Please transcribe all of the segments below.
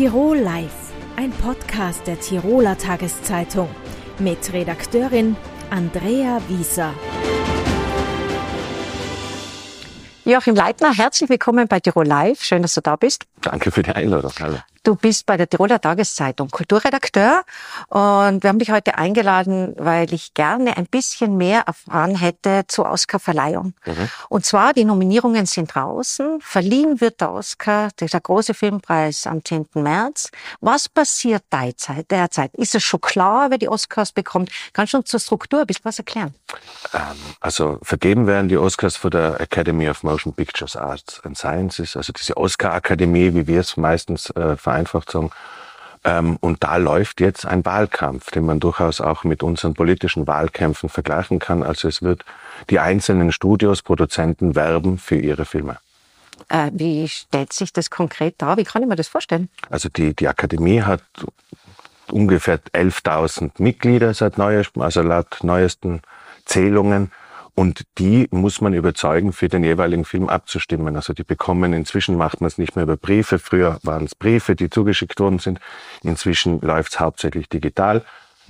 Tirol Live, ein Podcast der Tiroler Tageszeitung mit Redakteurin Andrea Wieser. Joachim Leitner, herzlich willkommen bei Tirol Live. Schön, dass du da bist. Danke für die Einladung. Hallo. Du bist bei der Tiroler Tageszeitung Kulturredakteur und wir haben dich heute eingeladen, weil ich gerne ein bisschen mehr erfahren hätte zur Oscarverleihung. Mhm. Und zwar, die Nominierungen sind draußen. Verliehen wird der Oscar, der große Filmpreis am 10. März. Was passiert derzeit? Ist es schon klar, wer die Oscars bekommt? Kannst du uns zur Struktur ein bisschen was erklären? Ähm, also vergeben werden die Oscars von der Academy of Motion Pictures Arts and Sciences, also diese Oscar-Akademie, wie wir es meistens äh, vereinfacht sagen. Ähm, und da läuft jetzt ein Wahlkampf, den man durchaus auch mit unseren politischen Wahlkämpfen vergleichen kann. Also es wird die einzelnen Studios, Produzenten werben für ihre Filme. Äh, wie stellt sich das konkret dar? Wie kann ich mir das vorstellen? Also die, die Akademie hat ungefähr 11.000 Mitglieder seit neuestem, also laut neuesten Zählungen. Und die muss man überzeugen, für den jeweiligen Film abzustimmen. Also die bekommen, inzwischen macht man es nicht mehr über Briefe. Früher waren es Briefe, die zugeschickt worden sind. Inzwischen läuft es hauptsächlich digital.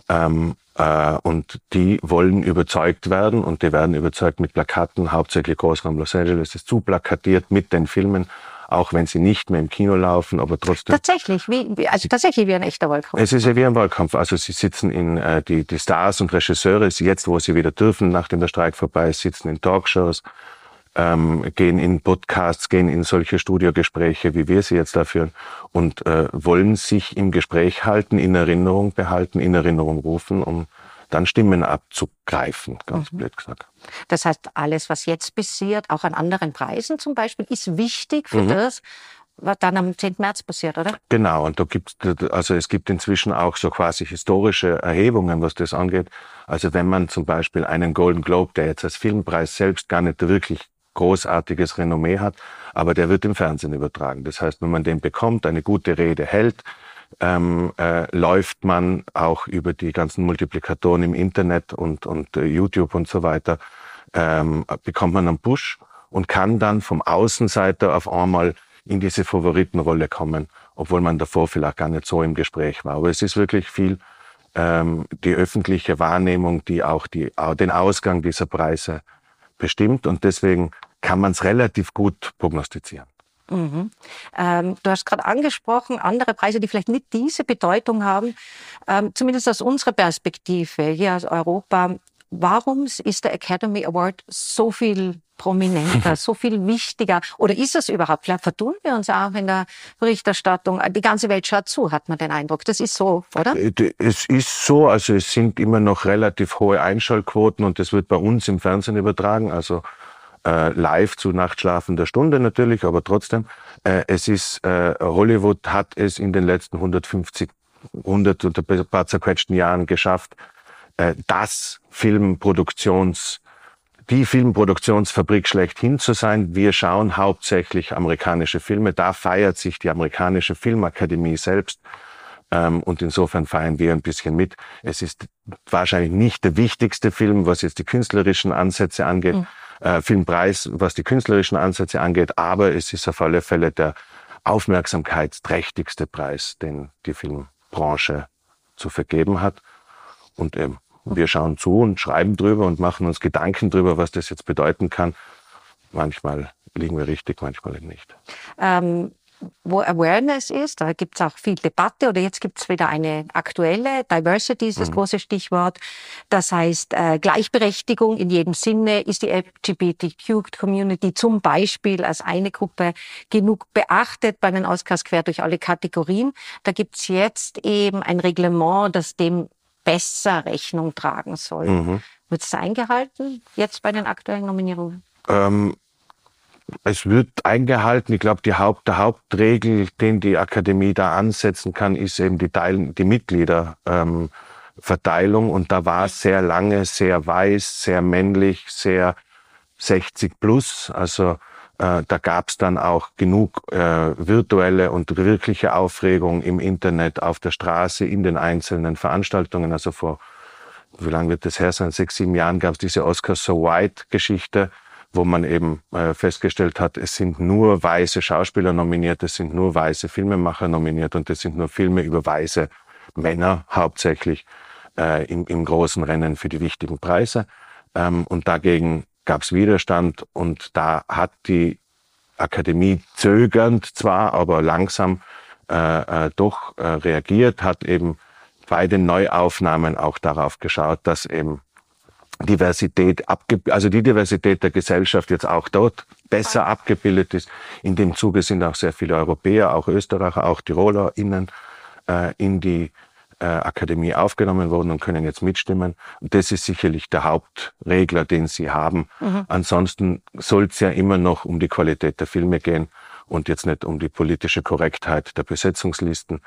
Ähm, äh, und die wollen überzeugt werden und die werden überzeugt mit Plakaten. Hauptsächlich Großraum Los Angeles ist zu plakatiert mit den Filmen auch wenn sie nicht mehr im Kino laufen, aber trotzdem. Tatsächlich, wie, also tatsächlich wie ein echter Wahlkampf. Es ist ja wie ein Wahlkampf. Also sie sitzen in, äh, die, die Stars und Regisseure, jetzt wo sie wieder dürfen, nachdem der Streik vorbei ist, sitzen in Talkshows, ähm, gehen in Podcasts, gehen in solche Studiogespräche, wie wir sie jetzt da führen, und äh, wollen sich im Gespräch halten, in Erinnerung behalten, in Erinnerung rufen, um dann Stimmen abzugreifen, ganz mhm. blöd gesagt. Das heißt, alles, was jetzt passiert, auch an anderen Preisen zum Beispiel, ist wichtig für mhm. das, was dann am 10. März passiert, oder? Genau, und da gibt also es gibt inzwischen auch so quasi historische Erhebungen, was das angeht. Also wenn man zum Beispiel einen Golden Globe, der jetzt als Filmpreis selbst gar nicht wirklich großartiges Renommee hat, aber der wird im Fernsehen übertragen. Das heißt, wenn man den bekommt, eine gute Rede hält, ähm, äh, läuft man auch über die ganzen Multiplikatoren im Internet und, und äh, YouTube und so weiter, ähm, bekommt man einen Push und kann dann vom Außenseiter auf einmal in diese Favoritenrolle kommen, obwohl man davor vielleicht gar nicht so im Gespräch war. Aber es ist wirklich viel ähm, die öffentliche Wahrnehmung, die auch die, den Ausgang dieser Preise bestimmt und deswegen kann man es relativ gut prognostizieren. Mhm. Ähm, du hast gerade angesprochen, andere Preise, die vielleicht nicht diese Bedeutung haben, ähm, zumindest aus unserer Perspektive hier aus Europa. Warum ist der Academy Award so viel prominenter, so viel wichtiger? Oder ist es überhaupt? Vielleicht vertun wir uns auch in der Berichterstattung. Die ganze Welt schaut zu, hat man den Eindruck. Das ist so, oder? Äh, es ist so. Also es sind immer noch relativ hohe Einschaltquoten und das wird bei uns im Fernsehen übertragen. Also äh, live zu nachtschlafender Stunde natürlich, aber trotzdem. Äh, es ist, äh, Hollywood hat es in den letzten 150, 100 und ein paar zerquetschten Jahren geschafft, äh, das Filmproduktions, die Filmproduktionsfabrik schlechthin zu sein. Wir schauen hauptsächlich amerikanische Filme. Da feiert sich die amerikanische Filmakademie selbst. Ähm, und insofern feiern wir ein bisschen mit. Es ist wahrscheinlich nicht der wichtigste Film, was jetzt die künstlerischen Ansätze angeht. Mhm äh, Filmpreis, was die künstlerischen Ansätze angeht, aber es ist auf alle Fälle der aufmerksamkeitsträchtigste Preis, den die Filmbranche zu vergeben hat. Und ähm, wir schauen zu und schreiben drüber und machen uns Gedanken drüber, was das jetzt bedeuten kann. Manchmal liegen wir richtig, manchmal nicht. Ähm, wo Awareness ist. Da gibt es auch viel Debatte oder jetzt gibt es wieder eine aktuelle. Diversity ist das mhm. große Stichwort. Das heißt, äh, Gleichberechtigung in jedem Sinne ist die LGBTQ-Community zum Beispiel als eine Gruppe genug beachtet bei den Oscars quer durch alle Kategorien. Da gibt es jetzt eben ein Reglement, das dem besser Rechnung tragen soll. Mhm. Wird es eingehalten jetzt bei den aktuellen Nominierungen? Ähm es wird eingehalten. Ich glaube, die Haupt, der Hauptregel, den die Akademie da ansetzen kann, ist eben die, Teil, die Mitgliederverteilung. Ähm, und da war es sehr lange, sehr weiß, sehr männlich, sehr 60 plus. Also äh, da gab es dann auch genug äh, virtuelle und wirkliche Aufregung im Internet, auf der Straße, in den einzelnen Veranstaltungen. Also vor, wie lange wird das her sein? Sechs, sieben Jahren gab es diese Oscar So White-Geschichte wo man eben äh, festgestellt hat, es sind nur weiße Schauspieler nominiert, es sind nur weiße Filmemacher nominiert und es sind nur Filme über weiße Männer hauptsächlich äh, im, im großen Rennen für die wichtigen Preise. Ähm, und dagegen gab es Widerstand und da hat die Akademie zögernd zwar, aber langsam äh, äh, doch äh, reagiert, hat eben bei den Neuaufnahmen auch darauf geschaut, dass eben Diversität also die Diversität der Gesellschaft jetzt auch dort besser abgebildet ist. In dem Zuge sind auch sehr viele Europäer, auch Österreicher, auch TirolerInnen äh, in die äh, Akademie aufgenommen worden und können jetzt mitstimmen. Und das ist sicherlich der Hauptregler, den sie haben. Mhm. Ansonsten soll es ja immer noch um die Qualität der Filme gehen und jetzt nicht um die politische Korrektheit der Besetzungslisten.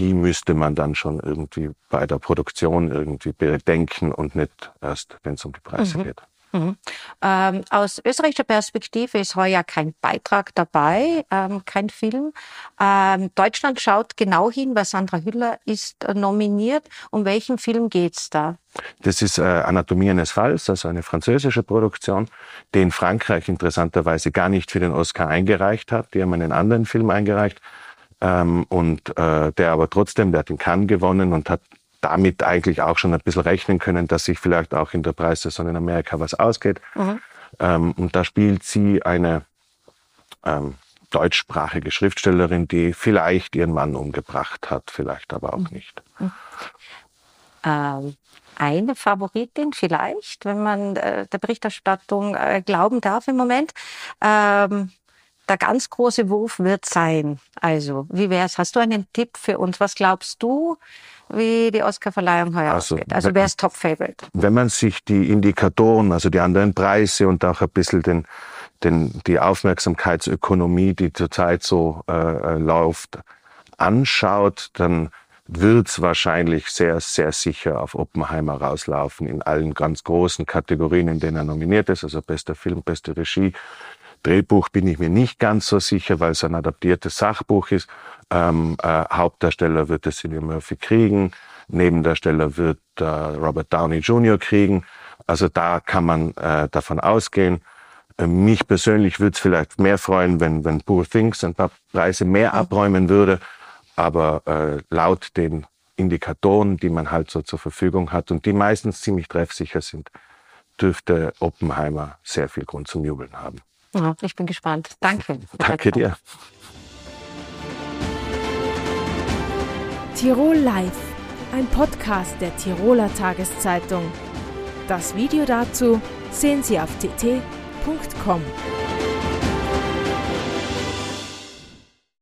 Die müsste man dann schon irgendwie bei der Produktion irgendwie bedenken und nicht erst, wenn es um die Preise mhm. geht. Mhm. Ähm, aus österreichischer Perspektive ist heuer kein Beitrag dabei, ähm, kein Film. Ähm, Deutschland schaut genau hin, weil Sandra Hüller ist äh, nominiert. Um welchen Film geht's da? Das ist äh, Anatomie eines Falls, also eine französische Produktion, den Frankreich interessanterweise gar nicht für den Oscar eingereicht hat. Die haben einen anderen Film eingereicht. Ähm, und äh, der aber trotzdem, der hat den Cannes gewonnen und hat damit eigentlich auch schon ein bisschen rechnen können, dass sich vielleicht auch in der Preissaison in Amerika was ausgeht. Mhm. Ähm, und da spielt sie eine ähm, deutschsprachige Schriftstellerin, die vielleicht ihren Mann umgebracht hat, vielleicht aber auch mhm. nicht. Mhm. Ähm, eine Favoritin vielleicht, wenn man äh, der Berichterstattung äh, glauben darf im Moment. Ähm, der ganz große Wurf wird sein. Also, wie wär's? Hast du einen Tipp für uns? Was glaubst du? wie die Oscarverleihung heuer also, ausgeht. Also wer ist Top Favorite? Wenn man sich die Indikatoren, also die anderen Preise und auch ein bisschen den, den, die Aufmerksamkeitsökonomie, die zurzeit so äh, äh läuft, anschaut, dann wird's wahrscheinlich sehr, sehr sicher auf Oppenheimer rauslaufen in allen ganz großen Kategorien, in denen er nominiert ist, also bester Film, beste Regie. Drehbuch bin ich mir nicht ganz so sicher, weil es ein adaptiertes Sachbuch ist. Ähm, äh, Hauptdarsteller wird es Cillian Murphy kriegen, Nebendarsteller wird äh, Robert Downey Jr. kriegen. Also da kann man äh, davon ausgehen. Äh, mich persönlich würde es vielleicht mehr freuen, wenn, wenn Poor Things ein paar Preise mehr abräumen würde. Aber äh, laut den Indikatoren, die man halt so zur Verfügung hat und die meistens ziemlich treffsicher sind, dürfte Oppenheimer sehr viel Grund zum Jubeln haben. Ja, ich bin gespannt. Danke. Danke dir. Tirol Live, ein Podcast der Tiroler Tageszeitung. Das Video dazu sehen Sie auf tt.com.